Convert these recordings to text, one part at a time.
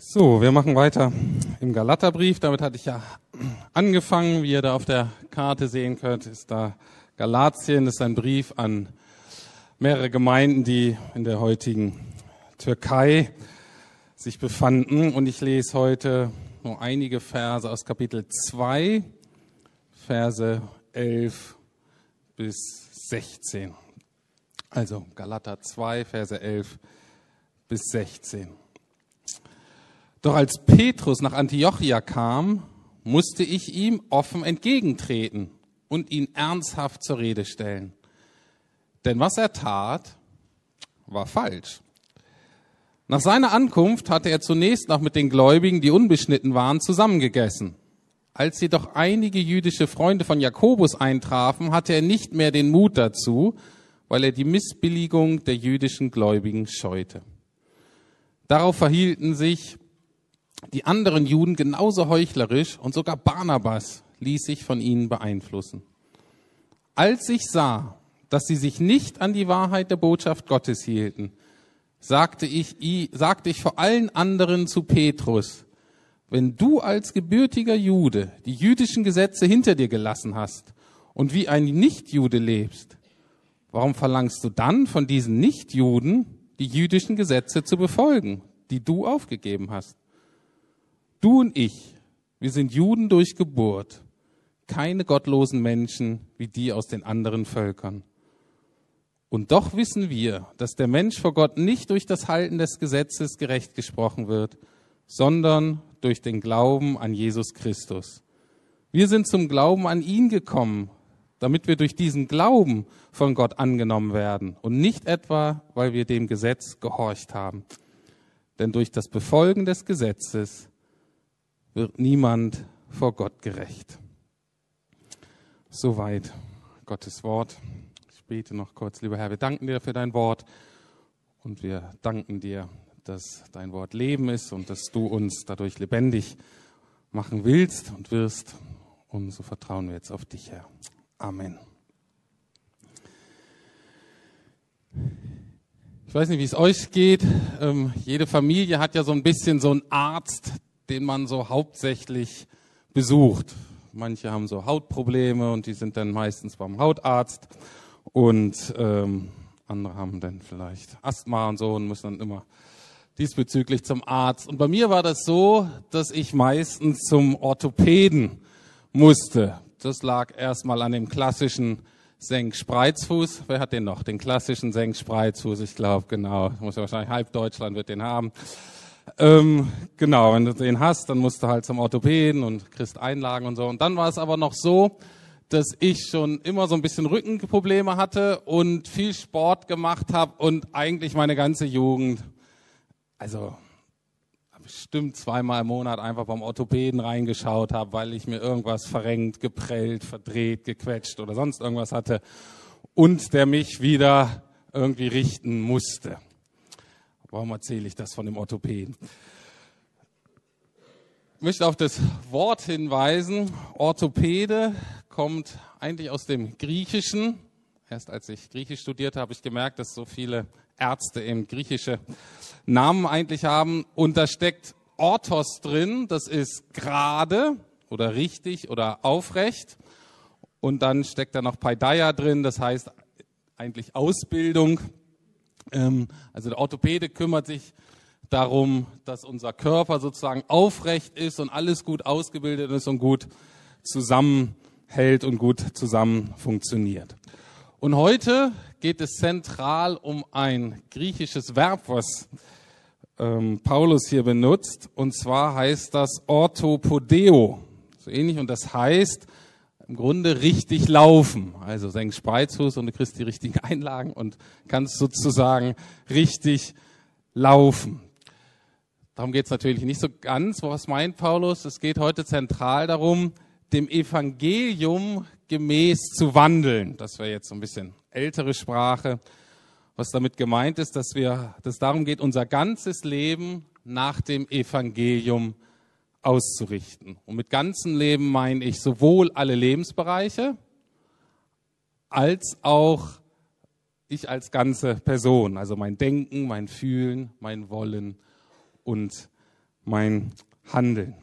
So, wir machen weiter im Galaterbrief. Damit hatte ich ja angefangen. Wie ihr da auf der Karte sehen könnt, ist da Galatien. Das ist ein Brief an mehrere Gemeinden, die in der heutigen Türkei sich befanden. Und ich lese heute nur einige Verse aus Kapitel 2, Verse 11 bis 16. Also Galater 2, Verse 11 bis 16. Doch als Petrus nach Antiochia kam, musste ich ihm offen entgegentreten und ihn ernsthaft zur Rede stellen. Denn was er tat, war falsch. Nach seiner Ankunft hatte er zunächst noch mit den Gläubigen, die unbeschnitten waren, zusammengegessen. Als jedoch einige jüdische Freunde von Jakobus eintrafen, hatte er nicht mehr den Mut dazu, weil er die Missbilligung der jüdischen Gläubigen scheute. Darauf verhielten sich die anderen Juden genauso heuchlerisch und sogar Barnabas ließ sich von ihnen beeinflussen. Als ich sah, dass sie sich nicht an die Wahrheit der Botschaft Gottes hielten, sagte ich, sagte ich vor allen anderen zu Petrus, wenn du als gebürtiger Jude die jüdischen Gesetze hinter dir gelassen hast und wie ein Nichtjude lebst, warum verlangst du dann von diesen Nichtjuden, die jüdischen Gesetze zu befolgen, die du aufgegeben hast? Du und ich, wir sind Juden durch Geburt, keine gottlosen Menschen wie die aus den anderen Völkern. Und doch wissen wir, dass der Mensch vor Gott nicht durch das Halten des Gesetzes gerecht gesprochen wird, sondern durch den Glauben an Jesus Christus. Wir sind zum Glauben an ihn gekommen, damit wir durch diesen Glauben von Gott angenommen werden und nicht etwa, weil wir dem Gesetz gehorcht haben. Denn durch das Befolgen des Gesetzes wird niemand vor Gott gerecht. Soweit Gottes Wort. Ich bete noch kurz, lieber Herr, wir danken dir für dein Wort und wir danken dir, dass dein Wort Leben ist und dass du uns dadurch lebendig machen willst und wirst. Und so vertrauen wir jetzt auf dich, Herr. Amen. Ich weiß nicht, wie es euch geht. Ähm, jede Familie hat ja so ein bisschen so einen Arzt, den man so hauptsächlich besucht. Manche haben so Hautprobleme und die sind dann meistens beim Hautarzt und ähm, andere haben dann vielleicht Asthma und so und müssen dann immer diesbezüglich zum Arzt. Und bei mir war das so, dass ich meistens zum Orthopäden musste. Das lag erstmal an dem klassischen Senkspreizfuß. Wer hat den noch? Den klassischen Senkspreizfuß, ich glaube, genau. Muss ja wahrscheinlich halb Deutschland wird den haben. Ähm, genau, wenn du den hast, dann musst du halt zum Orthopäden und kriegst Einlagen und so. Und dann war es aber noch so, dass ich schon immer so ein bisschen Rückenprobleme hatte und viel Sport gemacht habe und eigentlich meine ganze Jugend, also bestimmt zweimal im Monat einfach beim Orthopäden reingeschaut habe, weil ich mir irgendwas verrenkt, geprellt, verdreht, gequetscht oder sonst irgendwas hatte und der mich wieder irgendwie richten musste. Warum erzähle ich das von dem Orthopäden? Ich möchte auf das Wort hinweisen. Orthopäde kommt eigentlich aus dem Griechischen. Erst als ich Griechisch studierte, habe ich gemerkt, dass so viele Ärzte eben griechische Namen eigentlich haben. Und da steckt Orthos drin, das ist gerade oder richtig oder aufrecht. Und dann steckt da noch Paideia drin, das heißt eigentlich Ausbildung. Ähm, also der Orthopäde kümmert sich darum, dass unser Körper sozusagen aufrecht ist und alles gut ausgebildet ist und gut zusammenhält und gut zusammen funktioniert. Und heute geht es zentral um ein griechisches Verb, was ähm, Paulus hier benutzt. Und zwar heißt das orthopodeo. So ähnlich. Und das heißt, im Grunde richtig laufen. Also senkst Spreizfuß und du kriegst die richtigen Einlagen und kannst sozusagen richtig laufen. Darum geht es natürlich nicht so ganz. Was meint Paulus? Es geht heute zentral darum, dem Evangelium gemäß zu wandeln. Das wäre jetzt so ein bisschen ältere Sprache. Was damit gemeint ist, dass wir, dass darum geht, unser ganzes Leben nach dem Evangelium zu auszurichten. Und mit ganzem Leben meine ich sowohl alle Lebensbereiche als auch ich als ganze Person, also mein Denken, mein Fühlen, mein Wollen und mein Handeln.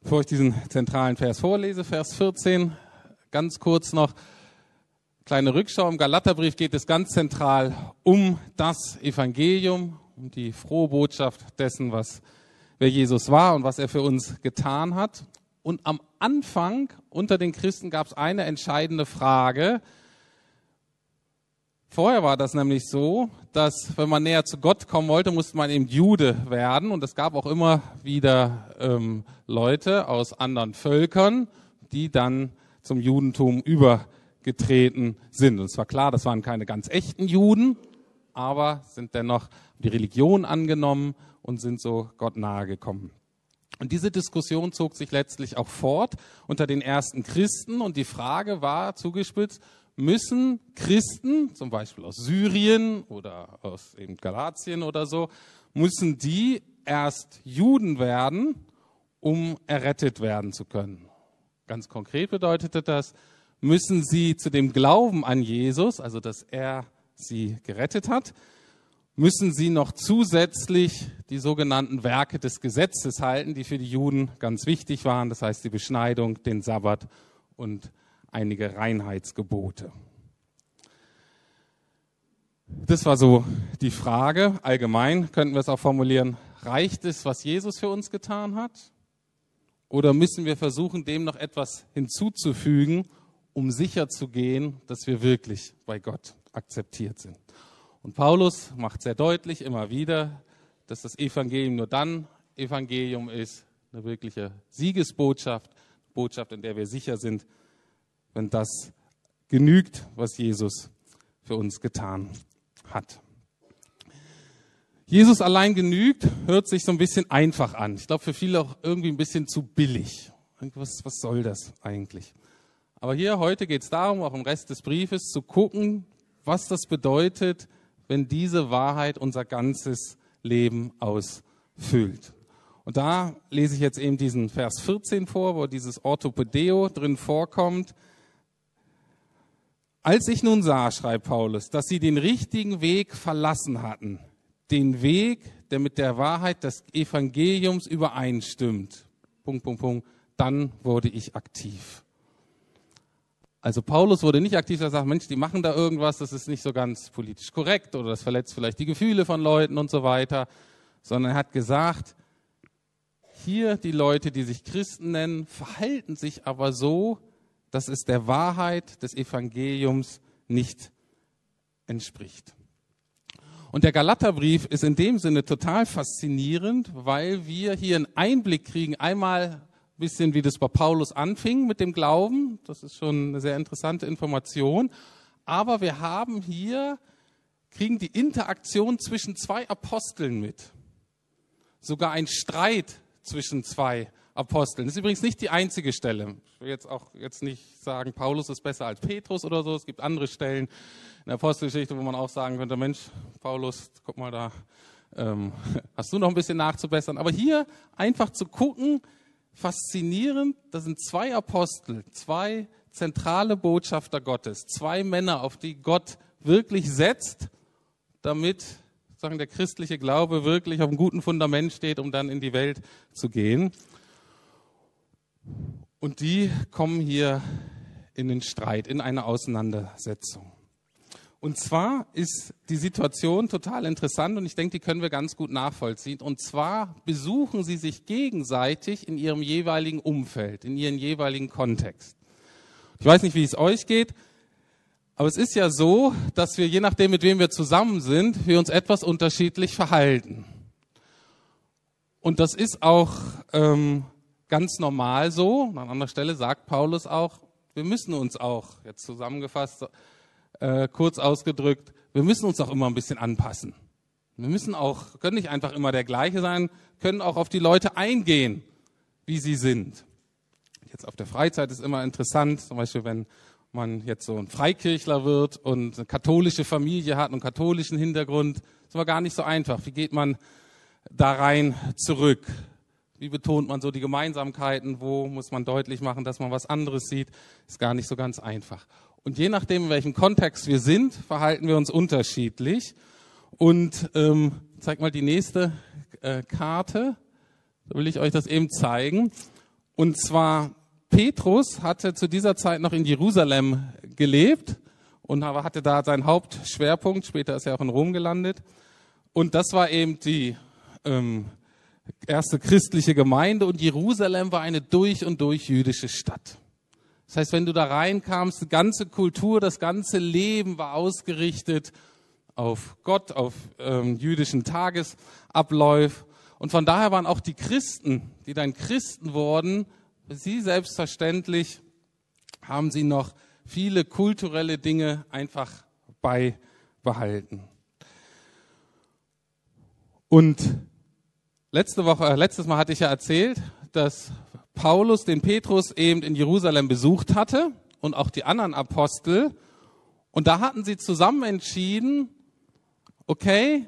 Bevor ich diesen zentralen Vers vorlese, Vers 14, ganz kurz noch kleine Rückschau. Im Galaterbrief geht es ganz zentral um das Evangelium, um die frohe Botschaft dessen, was wer Jesus war und was er für uns getan hat. Und am Anfang unter den Christen gab es eine entscheidende Frage. Vorher war das nämlich so, dass wenn man näher zu Gott kommen wollte, musste man eben Jude werden. Und es gab auch immer wieder ähm, Leute aus anderen Völkern, die dann zum Judentum übergetreten sind. Und es war klar, das waren keine ganz echten Juden, aber sind dennoch die Religion angenommen und sind so Gott nahe gekommen. Und diese Diskussion zog sich letztlich auch fort unter den ersten Christen und die Frage war zugespitzt, müssen Christen, zum Beispiel aus Syrien oder aus eben Galatien oder so, müssen die erst Juden werden, um errettet werden zu können. Ganz konkret bedeutete das, müssen sie zu dem Glauben an Jesus, also dass er sie gerettet hat, müssen sie noch zusätzlich die sogenannten Werke des Gesetzes halten, die für die Juden ganz wichtig waren, das heißt die Beschneidung, den Sabbat und einige Reinheitsgebote. Das war so die Frage. Allgemein könnten wir es auch formulieren, reicht es, was Jesus für uns getan hat? Oder müssen wir versuchen, dem noch etwas hinzuzufügen, um sicher zu gehen, dass wir wirklich bei Gott akzeptiert sind? Und Paulus macht sehr deutlich immer wieder, dass das Evangelium nur dann Evangelium ist, eine wirkliche Siegesbotschaft, Botschaft, in der wir sicher sind, wenn das genügt, was Jesus für uns getan hat. Jesus allein genügt, hört sich so ein bisschen einfach an. Ich glaube, für viele auch irgendwie ein bisschen zu billig. Was, was soll das eigentlich? Aber hier heute geht es darum, auch im Rest des Briefes zu gucken, was das bedeutet, wenn diese Wahrheit unser ganzes Leben ausfüllt. Und da lese ich jetzt eben diesen Vers 14 vor, wo dieses Orthopedeo drin vorkommt. Als ich nun sah, schreibt Paulus, dass sie den richtigen Weg verlassen hatten, den Weg, der mit der Wahrheit des Evangeliums übereinstimmt, Punkt, Punkt, Punkt, dann wurde ich aktiv. Also Paulus wurde nicht aktiv, er sagt, Mensch, die machen da irgendwas, das ist nicht so ganz politisch korrekt oder das verletzt vielleicht die Gefühle von Leuten und so weiter, sondern er hat gesagt, hier die Leute, die sich Christen nennen, verhalten sich aber so, dass es der Wahrheit des Evangeliums nicht entspricht. Und der Galaterbrief ist in dem Sinne total faszinierend, weil wir hier einen Einblick kriegen, einmal ein bisschen, wie das bei Paulus anfing mit dem Glauben. Das ist schon eine sehr interessante Information. Aber wir haben hier, kriegen die Interaktion zwischen zwei Aposteln mit. Sogar ein Streit zwischen zwei Aposteln. Das ist übrigens nicht die einzige Stelle. Ich will jetzt auch jetzt nicht sagen, Paulus ist besser als Petrus oder so. Es gibt andere Stellen in der Apostelgeschichte, wo man auch sagen könnte, Mensch, Paulus, guck mal da, ähm, hast du noch ein bisschen nachzubessern. Aber hier einfach zu gucken, faszinierend, das sind zwei Apostel, zwei zentrale Botschafter Gottes, zwei Männer, auf die Gott wirklich setzt, damit sagen, der christliche Glaube wirklich auf einem guten Fundament steht, um dann in die Welt zu gehen. Und die kommen hier in den Streit, in eine Auseinandersetzung. Und zwar ist die Situation total interessant und ich denke, die können wir ganz gut nachvollziehen. Und zwar besuchen sie sich gegenseitig in ihrem jeweiligen Umfeld, in ihrem jeweiligen Kontext. Ich weiß nicht, wie es euch geht, aber es ist ja so, dass wir, je nachdem, mit wem wir zusammen sind, wir uns etwas unterschiedlich verhalten. Und das ist auch ähm, ganz normal so. An anderer Stelle sagt Paulus auch, wir müssen uns auch, jetzt zusammengefasst, äh, kurz ausgedrückt, wir müssen uns auch immer ein bisschen anpassen. Wir müssen auch, können nicht einfach immer der gleiche sein, können auch auf die Leute eingehen, wie sie sind. Jetzt auf der Freizeit ist immer interessant, zum Beispiel wenn man jetzt so ein Freikirchler wird und eine katholische Familie hat einen katholischen Hintergrund, ist aber gar nicht so einfach. Wie geht man da rein zurück? Wie betont man so die Gemeinsamkeiten? Wo muss man deutlich machen, dass man was anderes sieht? Ist gar nicht so ganz einfach. Und je nachdem, in welchem Kontext wir sind, verhalten wir uns unterschiedlich. Und ähm, zeig mal die nächste äh, Karte. Da will ich euch das eben zeigen. Und zwar Petrus hatte zu dieser Zeit noch in Jerusalem gelebt und hatte da seinen Hauptschwerpunkt. Später ist er auch in Rom gelandet. Und das war eben die ähm, erste christliche Gemeinde. Und Jerusalem war eine durch und durch jüdische Stadt. Das heißt, wenn du da reinkamst, die ganze Kultur, das ganze Leben war ausgerichtet auf Gott, auf ähm, jüdischen Tagesabläufen. Und von daher waren auch die Christen, die dann Christen wurden, sie selbstverständlich haben sie noch viele kulturelle Dinge einfach beibehalten. Und letzte Woche, äh, letztes Mal hatte ich ja erzählt, dass Paulus den Petrus eben in Jerusalem besucht hatte und auch die anderen Apostel. Und da hatten sie zusammen entschieden, okay,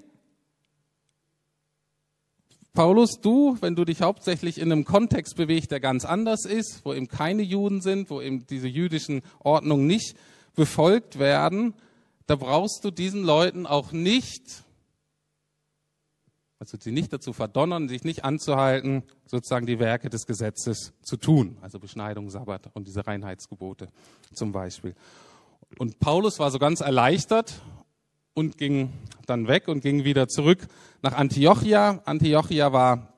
Paulus, du, wenn du dich hauptsächlich in einem Kontext bewegst, der ganz anders ist, wo eben keine Juden sind, wo eben diese jüdischen Ordnungen nicht befolgt werden, da brauchst du diesen Leuten auch nicht, also sie nicht dazu verdonnern, sich nicht anzuhalten, sozusagen die Werke des Gesetzes zu tun, also Beschneidung, Sabbat und diese Reinheitsgebote zum Beispiel. Und Paulus war so ganz erleichtert und ging dann weg und ging wieder zurück nach Antiochia. Antiochia war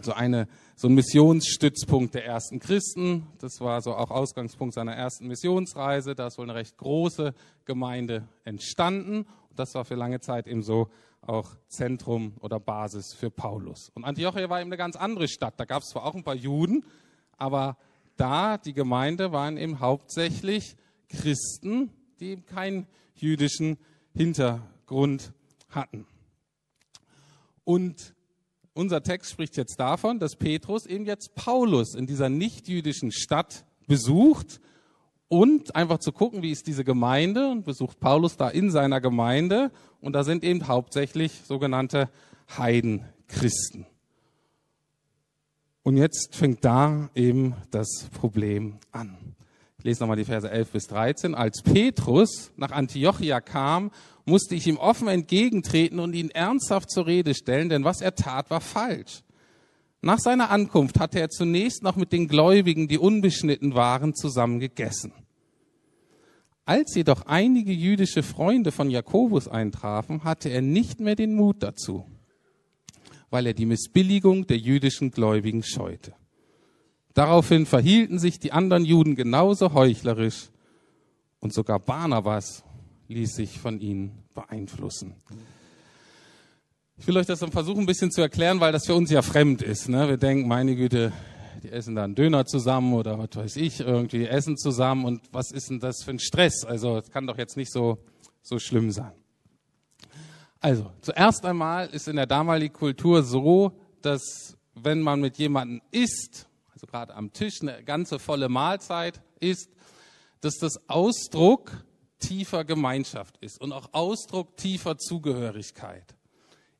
so eine so ein Missionsstützpunkt der ersten Christen. Das war so auch Ausgangspunkt seiner ersten Missionsreise. Da ist wohl eine recht große Gemeinde entstanden. Und das war für lange Zeit eben so auch Zentrum oder Basis für Paulus. Und Antiochia war eben eine ganz andere Stadt. Da gab es zwar auch ein paar Juden, aber da die Gemeinde waren eben hauptsächlich Christen, die eben keinen jüdischen Hintergrund hatten. Und unser Text spricht jetzt davon, dass Petrus eben jetzt Paulus in dieser nichtjüdischen Stadt besucht und einfach zu gucken, wie ist diese Gemeinde und besucht Paulus da in seiner Gemeinde und da sind eben hauptsächlich sogenannte Heidenchristen. Und jetzt fängt da eben das Problem an lese nochmal die Verse 11 bis 13. Als Petrus nach Antiochia kam, musste ich ihm offen entgegentreten und ihn ernsthaft zur Rede stellen, denn was er tat, war falsch. Nach seiner Ankunft hatte er zunächst noch mit den Gläubigen, die unbeschnitten waren, zusammen gegessen. Als jedoch einige jüdische Freunde von Jakobus eintrafen, hatte er nicht mehr den Mut dazu, weil er die Missbilligung der jüdischen Gläubigen scheute. Daraufhin verhielten sich die anderen Juden genauso heuchlerisch und sogar Barnabas ließ sich von ihnen beeinflussen. Ich will euch das dann versuchen, ein bisschen zu erklären, weil das für uns ja fremd ist. Ne? Wir denken, meine Güte, die essen da einen Döner zusammen oder was weiß ich, irgendwie essen zusammen und was ist denn das für ein Stress? Also, es kann doch jetzt nicht so, so schlimm sein. Also, zuerst einmal ist in der damaligen Kultur so, dass wenn man mit jemandem isst, also gerade am Tisch eine ganze volle Mahlzeit ist, dass das Ausdruck tiefer Gemeinschaft ist und auch Ausdruck tiefer Zugehörigkeit.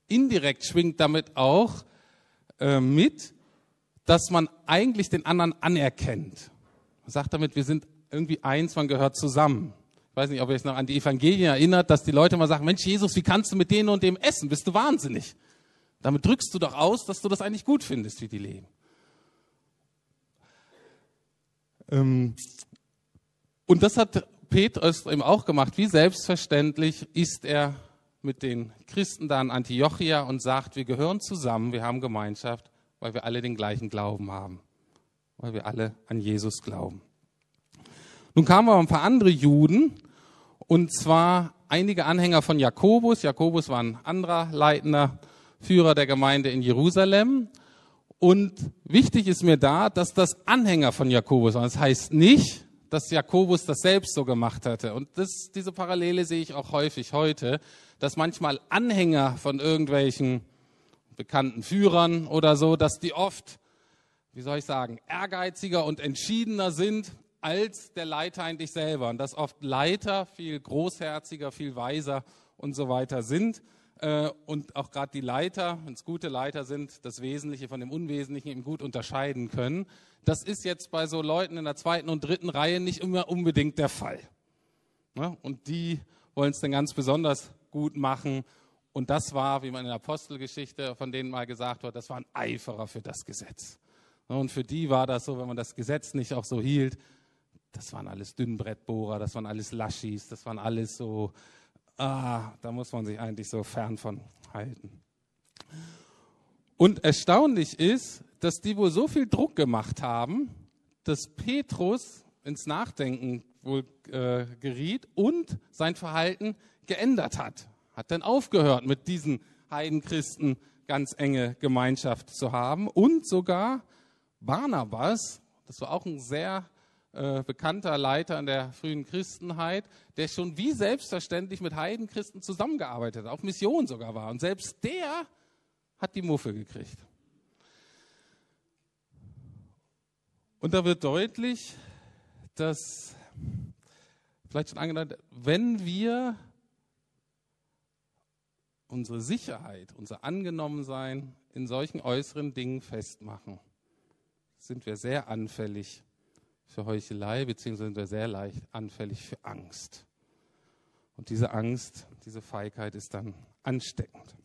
Indirekt schwingt damit auch äh, mit, dass man eigentlich den anderen anerkennt. Man sagt damit, wir sind irgendwie eins, man gehört zusammen. Ich weiß nicht, ob ihr euch noch an die Evangelien erinnert, dass die Leute mal sagen, Mensch Jesus, wie kannst du mit denen und dem essen? Bist du wahnsinnig? Damit drückst du doch aus, dass du das eigentlich gut findest, wie die leben. Ähm, und das hat Petrus eben auch gemacht. Wie selbstverständlich ist er mit den Christen da in Antiochia und sagt, wir gehören zusammen, wir haben Gemeinschaft, weil wir alle den gleichen Glauben haben, weil wir alle an Jesus glauben. Nun kamen aber ein paar andere Juden, und zwar einige Anhänger von Jakobus. Jakobus war ein anderer leitender Führer der Gemeinde in Jerusalem. Und wichtig ist mir da, dass das Anhänger von Jakobus waren. Das heißt nicht, dass Jakobus das selbst so gemacht hatte. Und das, diese Parallele sehe ich auch häufig heute, dass manchmal Anhänger von irgendwelchen bekannten Führern oder so, dass die oft, wie soll ich sagen, ehrgeiziger und entschiedener sind als der Leiter eigentlich selber. Und dass oft Leiter viel großherziger, viel weiser und so weiter sind. Äh, und auch gerade die Leiter, wenn es gute Leiter sind, das Wesentliche von dem Unwesentlichen eben gut unterscheiden können. Das ist jetzt bei so Leuten in der zweiten und dritten Reihe nicht immer unbedingt der Fall. Und die wollen es dann ganz besonders gut machen Und das war, wie man in der Apostelgeschichte von denen mal gesagt hat, das war ein Eiferer für das Gesetz. Und für die war das so, wenn man das Gesetz nicht auch so hielt, das waren alles Dünnbrettbohrer, das waren alles Laschis, das waren alles so, ah, da muss man sich eigentlich so fern von halten. Und erstaunlich ist, dass die wohl so viel Druck gemacht haben, dass Petrus ins Nachdenken wohl äh, geriet und sein Verhalten geändert hat. Hat dann aufgehört, mit diesen Heidenchristen ganz enge Gemeinschaft zu haben und sogar Barnabas, das war auch ein sehr äh, bekannter Leiter in der frühen Christenheit, der schon wie selbstverständlich mit Heidenchristen zusammengearbeitet hat, auf Mission sogar war. Und selbst der hat die Muffe gekriegt. Und da wird deutlich, dass, vielleicht schon angedeutet, wenn wir unsere Sicherheit, unser Angenommensein in solchen äußeren Dingen festmachen, sind wir sehr anfällig für Heuchelei, beziehungsweise sehr leicht anfällig für Angst. Und diese Angst, diese Feigheit ist dann ansteckend.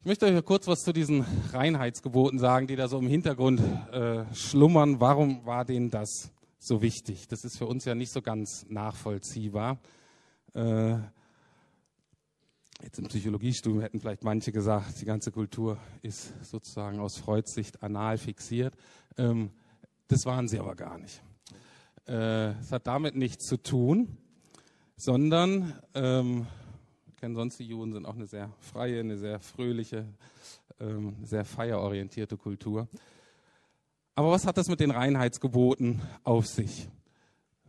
Ich möchte euch kurz was zu diesen Reinheitsgeboten sagen, die da so im Hintergrund äh, schlummern. Warum war denen das so wichtig? Das ist für uns ja nicht so ganz nachvollziehbar. Äh, jetzt im Psychologiestudium hätten vielleicht manche gesagt, die ganze Kultur ist sozusagen aus Freuds Sicht anal fixiert. Ähm, das waren sie aber gar nicht. Äh, es hat damit nichts zu tun, sondern ähm, kennen sonst die Juden, sind auch eine sehr freie, eine sehr fröhliche, ähm, sehr feierorientierte Kultur. Aber was hat das mit den Reinheitsgeboten auf sich?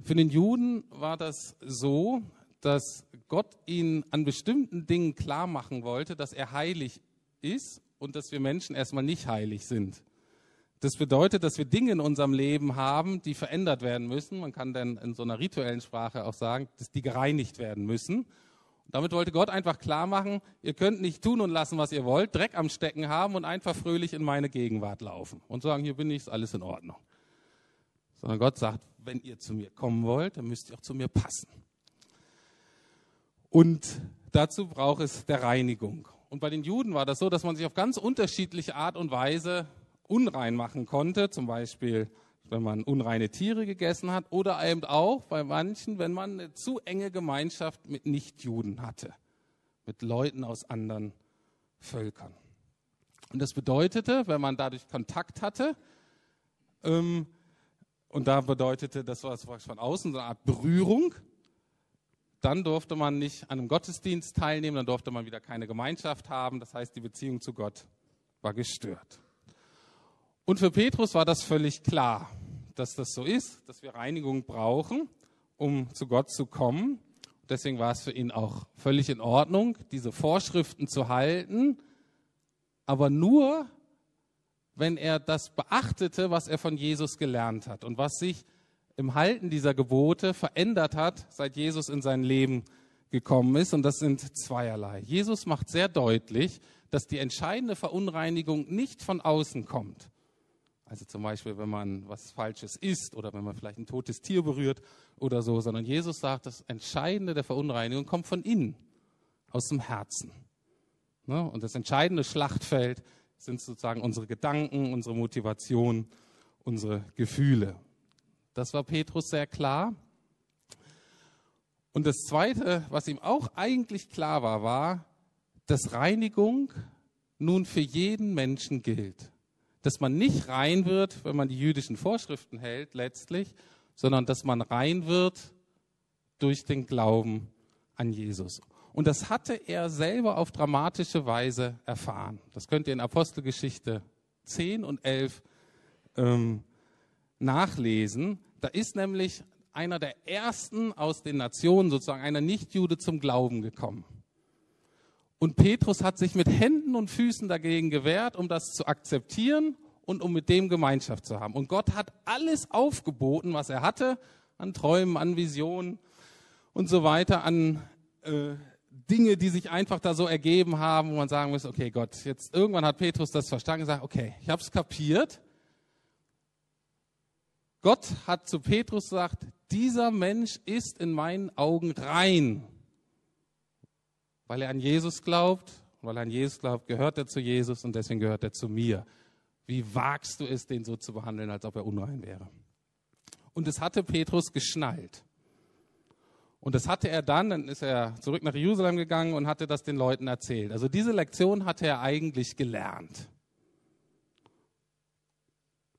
Für den Juden war das so, dass Gott ihnen an bestimmten Dingen klar machen wollte, dass er heilig ist und dass wir Menschen erstmal nicht heilig sind. Das bedeutet, dass wir Dinge in unserem Leben haben, die verändert werden müssen. Man kann dann in so einer rituellen Sprache auch sagen, dass die gereinigt werden müssen. Damit wollte Gott einfach klar machen, ihr könnt nicht tun und lassen, was ihr wollt, Dreck am Stecken haben und einfach fröhlich in meine Gegenwart laufen und sagen, hier bin ich, ist alles in Ordnung. Sondern Gott sagt, wenn ihr zu mir kommen wollt, dann müsst ihr auch zu mir passen. Und dazu braucht es der Reinigung. Und bei den Juden war das so, dass man sich auf ganz unterschiedliche Art und Weise unrein machen konnte. Zum Beispiel wenn man unreine Tiere gegessen hat oder eben auch bei manchen, wenn man eine zu enge Gemeinschaft mit Nichtjuden hatte, mit Leuten aus anderen Völkern. Und das bedeutete, wenn man dadurch Kontakt hatte, ähm, und da bedeutete das was von außen so eine Art Berührung, dann durfte man nicht an einem Gottesdienst teilnehmen, dann durfte man wieder keine Gemeinschaft haben, das heißt, die Beziehung zu Gott war gestört. Und für Petrus war das völlig klar, dass das so ist, dass wir Reinigung brauchen, um zu Gott zu kommen. Deswegen war es für ihn auch völlig in Ordnung, diese Vorschriften zu halten, aber nur, wenn er das beachtete, was er von Jesus gelernt hat und was sich im Halten dieser Gebote verändert hat, seit Jesus in sein Leben gekommen ist. Und das sind zweierlei. Jesus macht sehr deutlich, dass die entscheidende Verunreinigung nicht von außen kommt, also zum Beispiel, wenn man was Falsches isst oder wenn man vielleicht ein totes Tier berührt oder so, sondern Jesus sagt, das Entscheidende der Verunreinigung kommt von innen, aus dem Herzen. Ne? Und das entscheidende Schlachtfeld sind sozusagen unsere Gedanken, unsere Motivation, unsere Gefühle. Das war Petrus sehr klar. Und das Zweite, was ihm auch eigentlich klar war, war, dass Reinigung nun für jeden Menschen gilt dass man nicht rein wird, wenn man die jüdischen Vorschriften hält, letztlich, sondern dass man rein wird durch den Glauben an Jesus. Und das hatte er selber auf dramatische Weise erfahren. Das könnt ihr in Apostelgeschichte 10 und 11 ähm, nachlesen. Da ist nämlich einer der ersten aus den Nationen, sozusagen einer Nichtjude, zum Glauben gekommen. Und Petrus hat sich mit Händen und Füßen dagegen gewehrt, um das zu akzeptieren und um mit dem Gemeinschaft zu haben. Und Gott hat alles aufgeboten, was er hatte, an Träumen, an Visionen und so weiter, an äh, Dinge, die sich einfach da so ergeben haben, wo man sagen muss, okay Gott, jetzt irgendwann hat Petrus das verstanden und gesagt, okay, ich habe es kapiert. Gott hat zu Petrus gesagt, dieser Mensch ist in meinen Augen rein weil er an Jesus glaubt. Weil er an Jesus glaubt, gehört er zu Jesus und deswegen gehört er zu mir. Wie wagst du es, den so zu behandeln, als ob er unrein wäre? Und es hatte Petrus geschnallt. Und das hatte er dann, dann ist er zurück nach Jerusalem gegangen und hatte das den Leuten erzählt. Also diese Lektion hatte er eigentlich gelernt.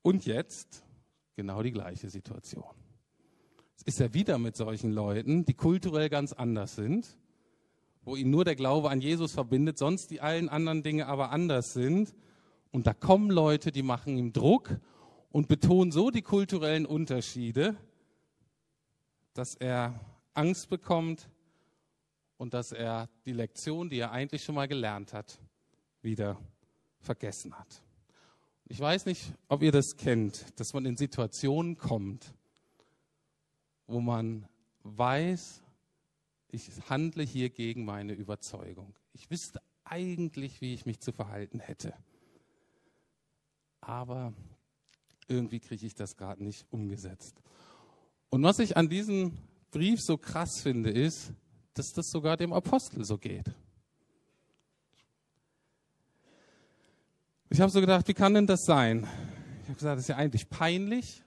Und jetzt genau die gleiche Situation. Es ist er wieder mit solchen Leuten, die kulturell ganz anders sind, wo ihn nur der Glaube an Jesus verbindet, sonst die allen anderen Dinge aber anders sind. Und da kommen Leute, die machen ihm Druck und betonen so die kulturellen Unterschiede, dass er Angst bekommt und dass er die Lektion, die er eigentlich schon mal gelernt hat, wieder vergessen hat. Ich weiß nicht, ob ihr das kennt, dass man in Situationen kommt, wo man weiß, ich handle hier gegen meine Überzeugung. Ich wüsste eigentlich, wie ich mich zu verhalten hätte. Aber irgendwie kriege ich das gerade nicht umgesetzt. Und was ich an diesem Brief so krass finde, ist, dass das sogar dem Apostel so geht. Ich habe so gedacht, wie kann denn das sein? Ich habe gesagt, das ist ja eigentlich peinlich.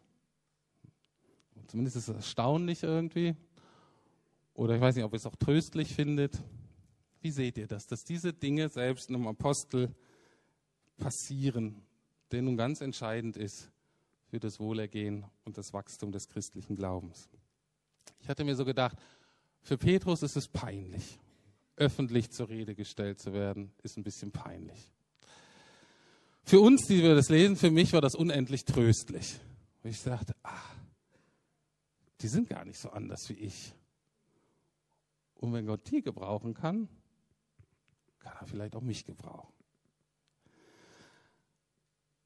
Zumindest ist es erstaunlich irgendwie. Oder ich weiß nicht, ob ihr es auch tröstlich findet. Wie seht ihr das, dass diese Dinge selbst einem Apostel passieren, der nun ganz entscheidend ist für das Wohlergehen und das Wachstum des christlichen Glaubens? Ich hatte mir so gedacht, für Petrus ist es peinlich. Öffentlich zur Rede gestellt zu werden, ist ein bisschen peinlich. Für uns, die wir das lesen, für mich war das unendlich tröstlich. Und ich sagte, ah, die sind gar nicht so anders wie ich. Und wenn Gott die gebrauchen kann, kann er vielleicht auch mich gebrauchen.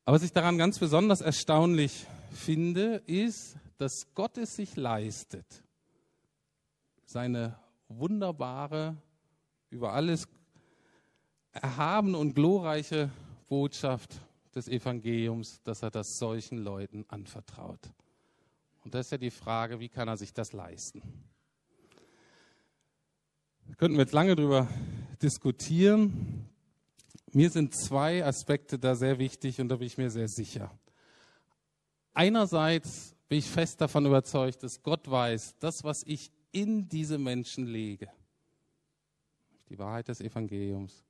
Aber was ich daran ganz besonders erstaunlich finde, ist, dass Gott es sich leistet, seine wunderbare, über alles erhabene und glorreiche Botschaft des Evangeliums, dass er das solchen Leuten anvertraut. Und das ist ja die Frage, wie kann er sich das leisten? Da könnten wir jetzt lange darüber diskutieren. Mir sind zwei Aspekte da sehr wichtig und da bin ich mir sehr sicher. Einerseits bin ich fest davon überzeugt, dass Gott weiß, das, was ich in diese Menschen lege. Die Wahrheit des Evangeliums,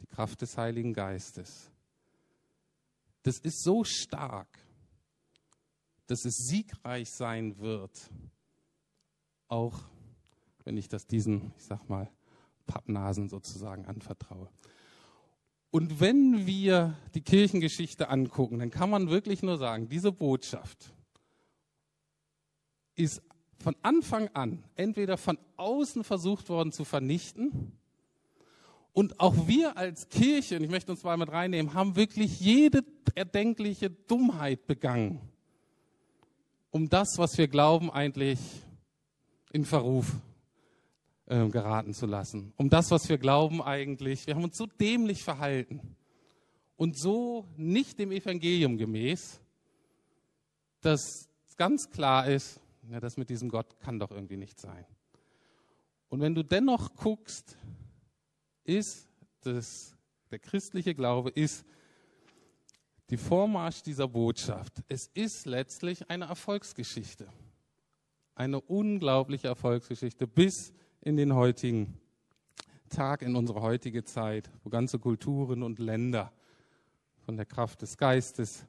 die Kraft des Heiligen Geistes. Das ist so stark, dass es siegreich sein wird, auch wenn ich das diesen, ich sag mal, Pappnasen sozusagen anvertraue. Und wenn wir die Kirchengeschichte angucken, dann kann man wirklich nur sagen, diese Botschaft ist von Anfang an entweder von außen versucht worden zu vernichten und auch wir als Kirche, und ich möchte uns mal mit reinnehmen, haben wirklich jede erdenkliche Dummheit begangen, um das, was wir glauben, eigentlich in Verruf äh, geraten zu lassen. Um das, was wir glauben, eigentlich, wir haben uns so dämlich verhalten und so nicht dem Evangelium gemäß, dass ganz klar ist, ja, das mit diesem Gott kann doch irgendwie nicht sein. Und wenn du dennoch guckst, ist das, der christliche Glaube ist die Vormarsch dieser Botschaft. Es ist letztlich eine Erfolgsgeschichte. Eine unglaubliche Erfolgsgeschichte bis in den heutigen Tag, in unsere heutige Zeit, wo ganze Kulturen und Länder von der Kraft des Geistes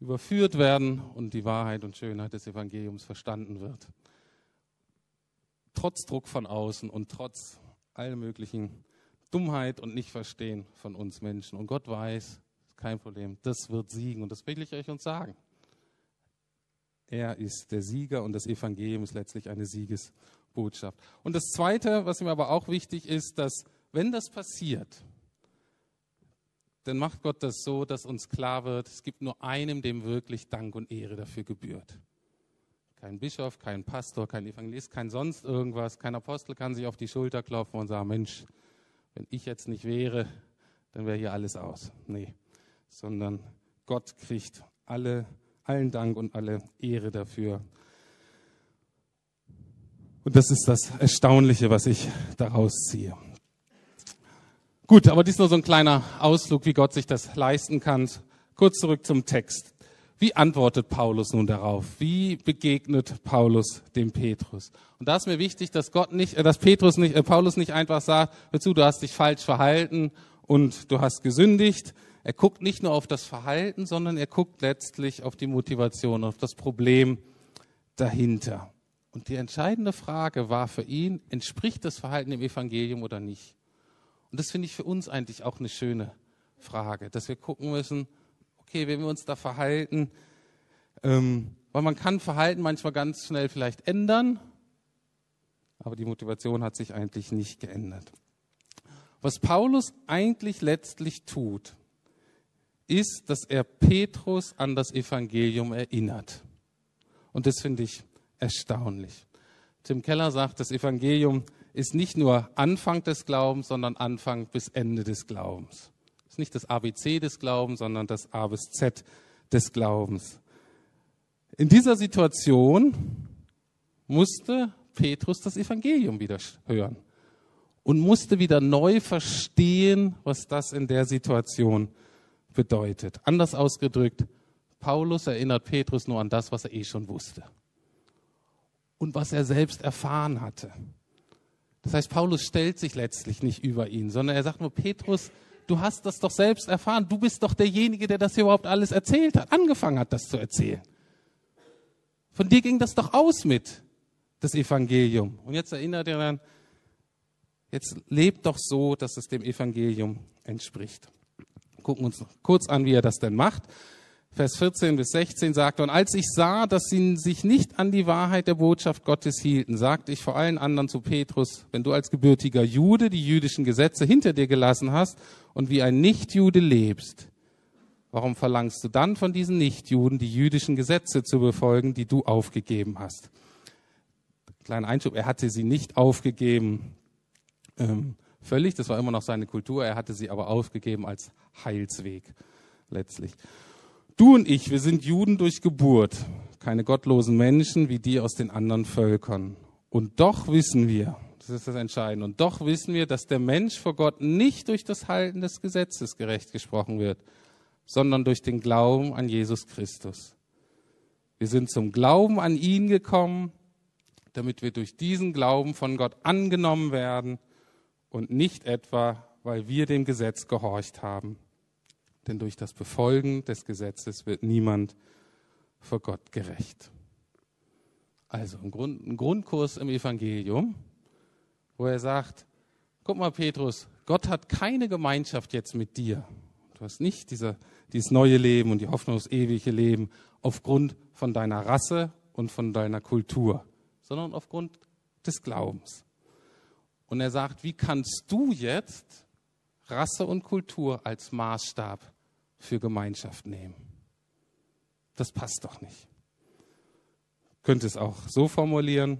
überführt werden und die Wahrheit und Schönheit des Evangeliums verstanden wird. Trotz Druck von außen und trotz all möglichen Dummheit und Nichtverstehen von uns Menschen. Und Gott weiß, kein Problem, das wird siegen. Und das will ich euch uns sagen. Er ist der Sieger und das Evangelium ist letztlich eine Siegesbotschaft. Und das Zweite, was mir aber auch wichtig ist, dass wenn das passiert, dann macht Gott das so, dass uns klar wird, es gibt nur einem, dem wirklich Dank und Ehre dafür gebührt. Kein Bischof, kein Pastor, kein Evangelist, kein sonst irgendwas, kein Apostel kann sich auf die Schulter klopfen und sagen, Mensch, wenn ich jetzt nicht wäre, dann wäre hier alles aus. Nee, sondern Gott kriegt alle, allen Dank und alle Ehre dafür. Und das ist das Erstaunliche, was ich daraus ziehe. Gut, aber dies nur so ein kleiner Ausflug, wie Gott sich das leisten kann. Kurz zurück zum Text. Wie antwortet Paulus nun darauf? Wie begegnet Paulus dem Petrus? Und da ist mir wichtig, dass Gott nicht, äh, dass Petrus nicht, äh, Paulus nicht einfach sagt, hör zu, du hast dich falsch verhalten und du hast gesündigt. Er guckt nicht nur auf das Verhalten, sondern er guckt letztlich auf die Motivation, auf das Problem dahinter. Und die entscheidende Frage war für ihn, entspricht das Verhalten dem Evangelium oder nicht? Und das finde ich für uns eigentlich auch eine schöne Frage, dass wir gucken müssen, okay, wenn wir uns da verhalten, ähm, weil man kann Verhalten manchmal ganz schnell vielleicht ändern, aber die Motivation hat sich eigentlich nicht geändert. Was Paulus eigentlich letztlich tut, ist, dass er Petrus an das Evangelium erinnert. Und das finde ich erstaunlich. Tim Keller sagt, das Evangelium ist nicht nur Anfang des Glaubens, sondern Anfang bis Ende des Glaubens ist nicht das ABC des Glaubens, sondern das A bis Z des Glaubens. In dieser Situation musste Petrus das Evangelium wieder hören und musste wieder neu verstehen, was das in der Situation bedeutet. Anders ausgedrückt, Paulus erinnert Petrus nur an das, was er eh schon wusste und was er selbst erfahren hatte. Das heißt, Paulus stellt sich letztlich nicht über ihn, sondern er sagt nur, Petrus, Du hast das doch selbst erfahren. Du bist doch derjenige, der das hier überhaupt alles erzählt hat, angefangen hat, das zu erzählen. Von dir ging das doch aus mit, das Evangelium. Und jetzt erinnert ihr dann, jetzt lebt doch so, dass es dem Evangelium entspricht. Gucken uns kurz an, wie er das denn macht. Vers 14 bis 16 sagt, und als ich sah, dass sie sich nicht an die Wahrheit der Botschaft Gottes hielten, sagte ich vor allen anderen zu Petrus, wenn du als gebürtiger Jude die jüdischen Gesetze hinter dir gelassen hast und wie ein Nichtjude lebst, warum verlangst du dann von diesen Nichtjuden die jüdischen Gesetze zu befolgen, die du aufgegeben hast? Kleiner Einschub, er hatte sie nicht aufgegeben ähm, völlig, das war immer noch seine Kultur, er hatte sie aber aufgegeben als Heilsweg letztlich. Du und ich, wir sind Juden durch Geburt, keine gottlosen Menschen wie die aus den anderen Völkern. Und doch wissen wir, das ist das Entscheidende, und doch wissen wir, dass der Mensch vor Gott nicht durch das Halten des Gesetzes gerecht gesprochen wird, sondern durch den Glauben an Jesus Christus. Wir sind zum Glauben an ihn gekommen, damit wir durch diesen Glauben von Gott angenommen werden und nicht etwa, weil wir dem Gesetz gehorcht haben denn durch das Befolgen des Gesetzes wird niemand vor Gott gerecht. Also ein, Grund, ein Grundkurs im Evangelium, wo er sagt, guck mal Petrus, Gott hat keine Gemeinschaft jetzt mit dir. Du hast nicht diese, dieses neue Leben und die Hoffnung aufs ewige Leben aufgrund von deiner Rasse und von deiner Kultur, sondern aufgrund des Glaubens. Und er sagt, wie kannst du jetzt Rasse und Kultur als Maßstab für Gemeinschaft nehmen. Das passt doch nicht. Könnte es auch so formulieren.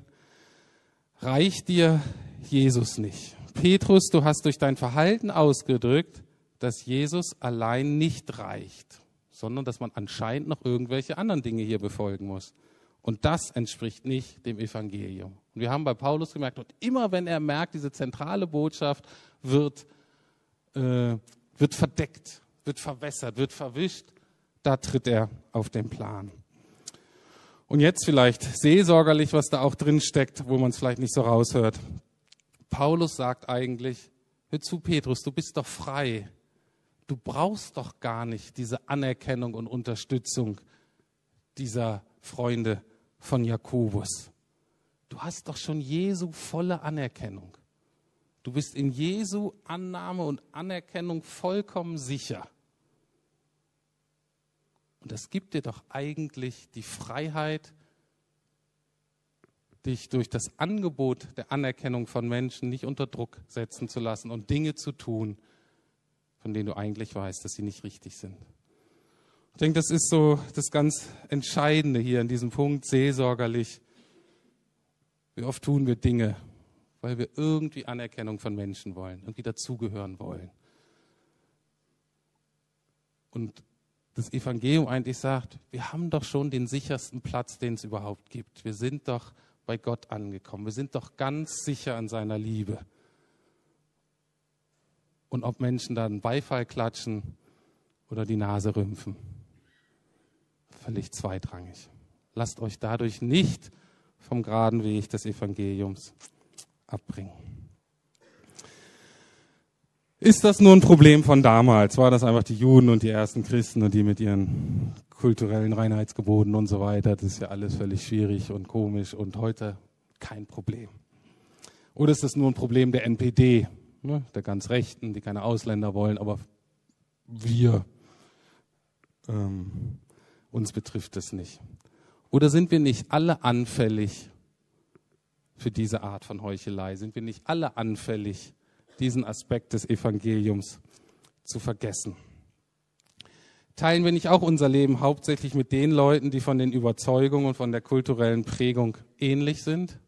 Reicht dir Jesus nicht? Petrus, du hast durch dein Verhalten ausgedrückt, dass Jesus allein nicht reicht, sondern dass man anscheinend noch irgendwelche anderen Dinge hier befolgen muss. Und das entspricht nicht dem Evangelium. Und wir haben bei Paulus gemerkt, und immer wenn er merkt, diese zentrale Botschaft wird äh, wird verdeckt, wird verwässert, wird verwischt. Da tritt er auf den Plan. Und jetzt vielleicht seelsorgerlich, was da auch drin steckt, wo man es vielleicht nicht so raushört. Paulus sagt eigentlich, hör zu Petrus, du bist doch frei. Du brauchst doch gar nicht diese Anerkennung und Unterstützung dieser Freunde von Jakobus. Du hast doch schon Jesu volle Anerkennung. Du bist in Jesu Annahme und Anerkennung vollkommen sicher. Und das gibt dir doch eigentlich die Freiheit, dich durch das Angebot der Anerkennung von Menschen nicht unter Druck setzen zu lassen und Dinge zu tun, von denen du eigentlich weißt, dass sie nicht richtig sind. Ich denke, das ist so das ganz Entscheidende hier an diesem Punkt, seelsorgerlich. Wie oft tun wir Dinge, weil wir irgendwie Anerkennung von Menschen wollen, irgendwie dazugehören wollen. Und das Evangelium eigentlich sagt, wir haben doch schon den sichersten Platz, den es überhaupt gibt. Wir sind doch bei Gott angekommen. Wir sind doch ganz sicher an seiner Liebe. und ob Menschen dann Beifall klatschen oder die Nase rümpfen. Völlig zweitrangig. Lasst euch dadurch nicht vom geraden Weg des Evangeliums abbringen. Ist das nur ein Problem von damals? War das einfach die Juden und die ersten Christen und die mit ihren kulturellen Reinheitsgeboten und so weiter? Das ist ja alles völlig schwierig und komisch und heute kein Problem. Oder ist das nur ein Problem der NPD, ne, der ganz Rechten, die keine Ausländer wollen, aber wir, ähm, uns betrifft es nicht? Oder sind wir nicht alle anfällig für diese Art von Heuchelei? Sind wir nicht alle anfällig diesen Aspekt des Evangeliums zu vergessen. Teilen wir nicht auch unser Leben hauptsächlich mit den Leuten, die von den Überzeugungen und von der kulturellen Prägung ähnlich sind?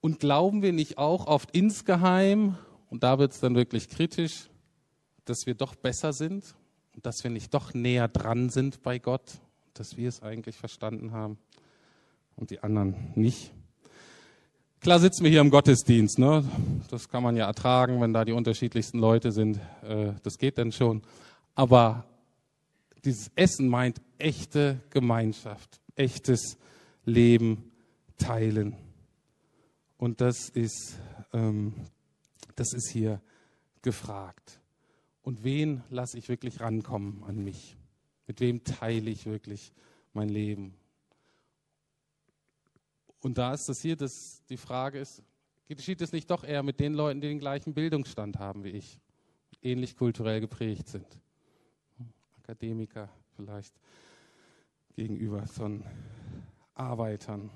Und glauben wir nicht auch oft insgeheim, und da wird es dann wirklich kritisch, dass wir doch besser sind und dass wir nicht doch näher dran sind bei Gott, dass wir es eigentlich verstanden haben und die anderen nicht? Klar sitzen wir hier im Gottesdienst, ne? das kann man ja ertragen, wenn da die unterschiedlichsten Leute sind, äh, das geht dann schon. Aber dieses Essen meint echte Gemeinschaft, echtes Leben teilen. Und das ist, ähm, das ist hier gefragt. Und wen lasse ich wirklich rankommen an mich? Mit wem teile ich wirklich mein Leben? Und da ist das hier, dass die Frage ist, geschieht es nicht doch eher mit den Leuten, die den gleichen Bildungsstand haben wie ich, ähnlich kulturell geprägt sind? Akademiker vielleicht gegenüber von Arbeitern.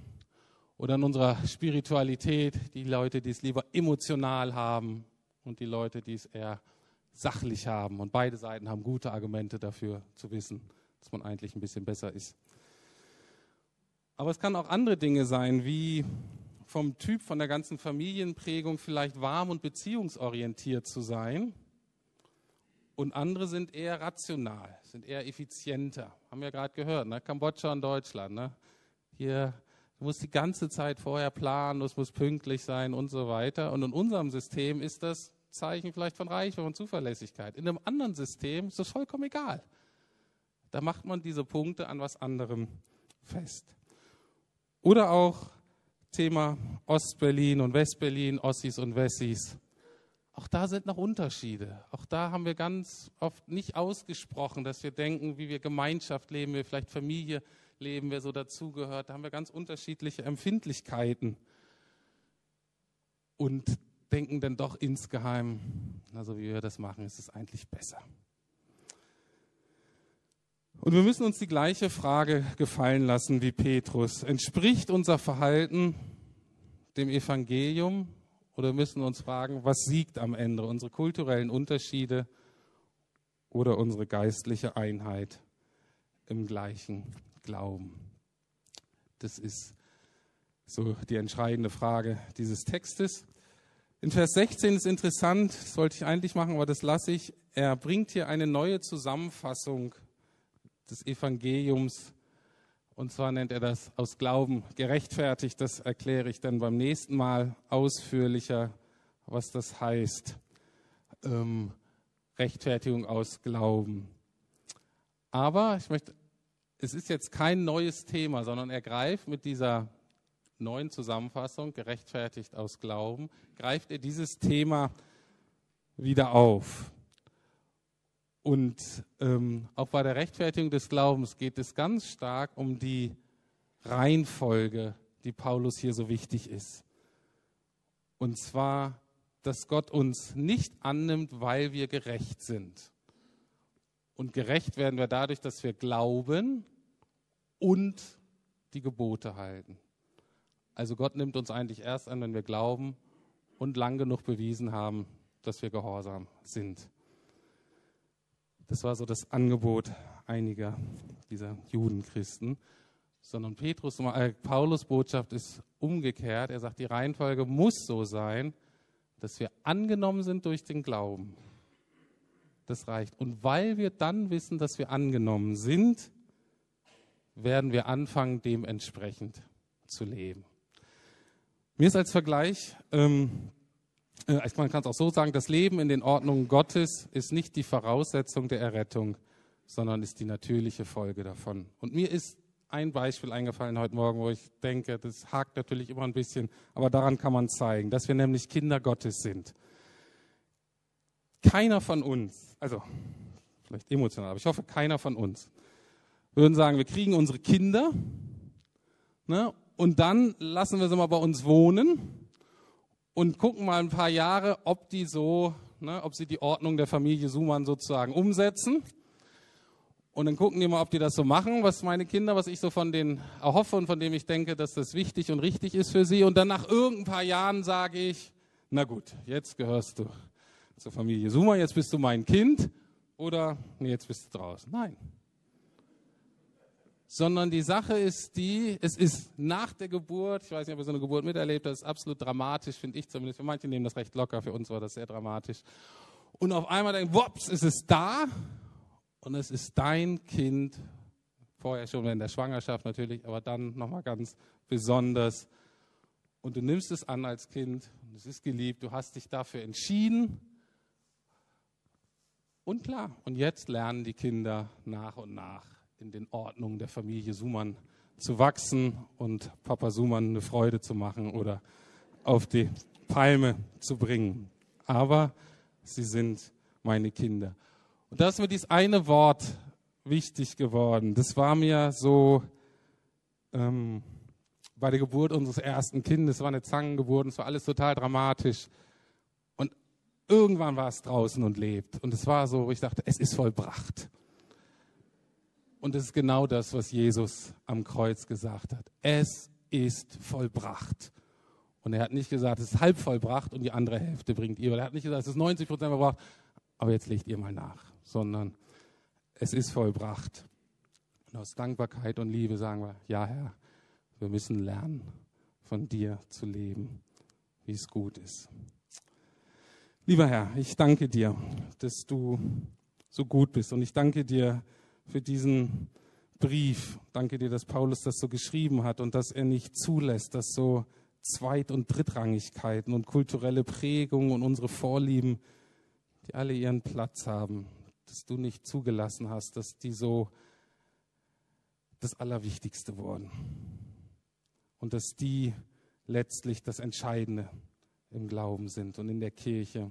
Oder in unserer Spiritualität die Leute, die es lieber emotional haben und die Leute, die es eher sachlich haben. Und beide Seiten haben gute Argumente dafür zu wissen, dass man eigentlich ein bisschen besser ist. Aber es kann auch andere Dinge sein, wie vom Typ, von der ganzen Familienprägung vielleicht warm und beziehungsorientiert zu sein. Und andere sind eher rational, sind eher effizienter. Haben wir gerade gehört, ne? Kambodscha und Deutschland. Ne? Hier du musst die ganze Zeit vorher planen, es muss pünktlich sein und so weiter. Und in unserem System ist das Zeichen vielleicht von Reichweite und Zuverlässigkeit. In einem anderen System ist das vollkommen egal. Da macht man diese Punkte an was anderem fest. Oder auch Thema Ostberlin und Westberlin, Ossis und Wessis. Auch da sind noch Unterschiede. Auch da haben wir ganz oft nicht ausgesprochen, dass wir denken, wie wir Gemeinschaft leben, wie vielleicht Familie leben, wer so dazugehört. Da haben wir ganz unterschiedliche Empfindlichkeiten und denken dann doch insgeheim, also wie wir das machen, ist es eigentlich besser. Und wir müssen uns die gleiche Frage gefallen lassen wie Petrus. Entspricht unser Verhalten dem Evangelium oder müssen wir uns fragen, was siegt am Ende, unsere kulturellen Unterschiede oder unsere geistliche Einheit im gleichen Glauben? Das ist so die entscheidende Frage dieses Textes. In Vers 16 ist interessant, das sollte ich eigentlich machen, aber das lasse ich. Er bringt hier eine neue Zusammenfassung des Evangeliums. Und zwar nennt er das aus Glauben gerechtfertigt. Das erkläre ich dann beim nächsten Mal ausführlicher, was das heißt. Ähm, Rechtfertigung aus Glauben. Aber ich möchte, es ist jetzt kein neues Thema, sondern er greift mit dieser neuen Zusammenfassung, gerechtfertigt aus Glauben, greift er dieses Thema wieder auf. Und ähm, auch bei der Rechtfertigung des Glaubens geht es ganz stark um die Reihenfolge, die Paulus hier so wichtig ist. Und zwar, dass Gott uns nicht annimmt, weil wir gerecht sind. Und gerecht werden wir dadurch, dass wir glauben und die Gebote halten. Also Gott nimmt uns eigentlich erst an, wenn wir glauben und lang genug bewiesen haben, dass wir gehorsam sind. Das war so das Angebot einiger dieser Judenchristen. Sondern Petrus, äh, Paulus Botschaft ist umgekehrt. Er sagt, die Reihenfolge muss so sein, dass wir angenommen sind durch den Glauben. Das reicht. Und weil wir dann wissen, dass wir angenommen sind, werden wir anfangen, dementsprechend zu leben. Mir ist als Vergleich ähm, äh, man kann es auch so sagen, das Leben in den Ordnungen Gottes ist nicht die Voraussetzung der Errettung, sondern ist die natürliche Folge davon. Und mir ist ein Beispiel eingefallen heute Morgen, wo ich denke, das hakt natürlich immer ein bisschen, aber daran kann man zeigen, dass wir nämlich Kinder Gottes sind. Keiner von uns, also vielleicht emotional, aber ich hoffe, keiner von uns würden sagen, wir kriegen unsere Kinder ne, und dann lassen wir sie mal bei uns wohnen und gucken mal ein paar Jahre, ob die so, ne, ob sie die Ordnung der Familie Suman sozusagen umsetzen. Und dann gucken die mal, ob die das so machen, was meine Kinder, was ich so von denen erhoffe und von dem ich denke, dass das wichtig und richtig ist für sie. Und dann nach irgendein paar Jahren sage ich, na gut, jetzt gehörst du zur Familie Suma, jetzt bist du mein Kind oder nee, jetzt bist du draußen. Nein. Sondern die Sache ist die, es ist nach der Geburt, ich weiß nicht, ob ihr so eine Geburt miterlebt habt, das ist absolut dramatisch, finde ich zumindest. Für manche nehmen das recht locker, für uns war das sehr dramatisch. Und auf einmal denken, wops, ist es da und es ist dein Kind, vorher schon in der Schwangerschaft natürlich, aber dann nochmal ganz besonders. Und du nimmst es an als Kind und es ist geliebt, du hast dich dafür entschieden. Und klar, und jetzt lernen die Kinder nach und nach in den Ordnungen der Familie Sumann zu wachsen und Papa Sumann eine Freude zu machen oder auf die Palme zu bringen. Aber sie sind meine Kinder. Und da ist mir dieses eine Wort wichtig geworden. Das war mir so ähm, bei der Geburt unseres ersten Kindes, es war eine Zangengeburt, es war alles total dramatisch. Und irgendwann war es draußen und lebt. Und es war so, ich dachte, es ist vollbracht. Und es ist genau das, was Jesus am Kreuz gesagt hat. Es ist vollbracht. Und er hat nicht gesagt, es ist halb vollbracht und die andere Hälfte bringt ihr. Er hat nicht gesagt, es ist 90 Prozent vollbracht, aber jetzt legt ihr mal nach sondern es ist vollbracht. Und aus Dankbarkeit und Liebe sagen wir, ja Herr, wir müssen lernen, von dir zu leben, wie es gut ist. Lieber Herr, ich danke dir, dass du so gut bist und ich danke dir für diesen Brief. Danke dir, dass Paulus das so geschrieben hat und dass er nicht zulässt, dass so Zweit- und Drittrangigkeiten und kulturelle Prägungen und unsere Vorlieben, die alle ihren Platz haben, dass du nicht zugelassen hast, dass die so das Allerwichtigste wurden. Und dass die letztlich das Entscheidende im Glauben sind und in der Kirche.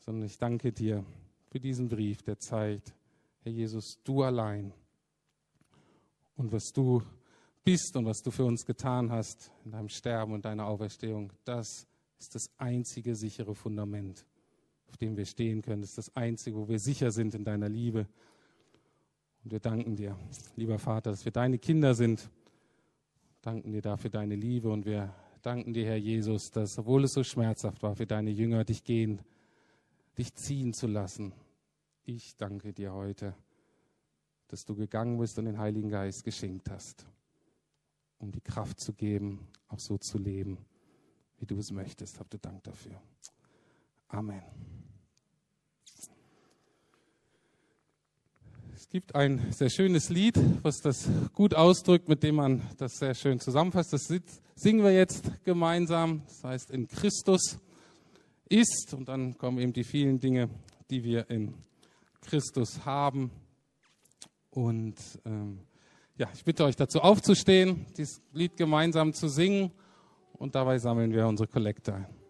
Sondern ich danke dir für diesen Brief, der zeigt, Herr Jesus, du allein und was du bist und was du für uns getan hast in deinem Sterben und deiner Auferstehung, das ist das einzige sichere Fundament auf dem wir stehen können. Das ist das Einzige, wo wir sicher sind in deiner Liebe. Und wir danken dir, lieber Vater, dass wir deine Kinder sind. Danken dir dafür deine Liebe und wir danken dir, Herr Jesus, dass, obwohl es so schmerzhaft war für deine Jünger, dich gehen, dich ziehen zu lassen. Ich danke dir heute, dass du gegangen bist und den Heiligen Geist geschenkt hast, um die Kraft zu geben, auch so zu leben, wie du es möchtest. Habt du Dank dafür. Amen. Es gibt ein sehr schönes Lied, was das gut ausdrückt, mit dem man das sehr schön zusammenfasst. Das singen wir jetzt gemeinsam. Das heißt, in Christus ist. Und dann kommen eben die vielen Dinge, die wir in Christus haben. Und ähm, ja, ich bitte euch dazu aufzustehen, dieses Lied gemeinsam zu singen. Und dabei sammeln wir unsere Kollekte ein.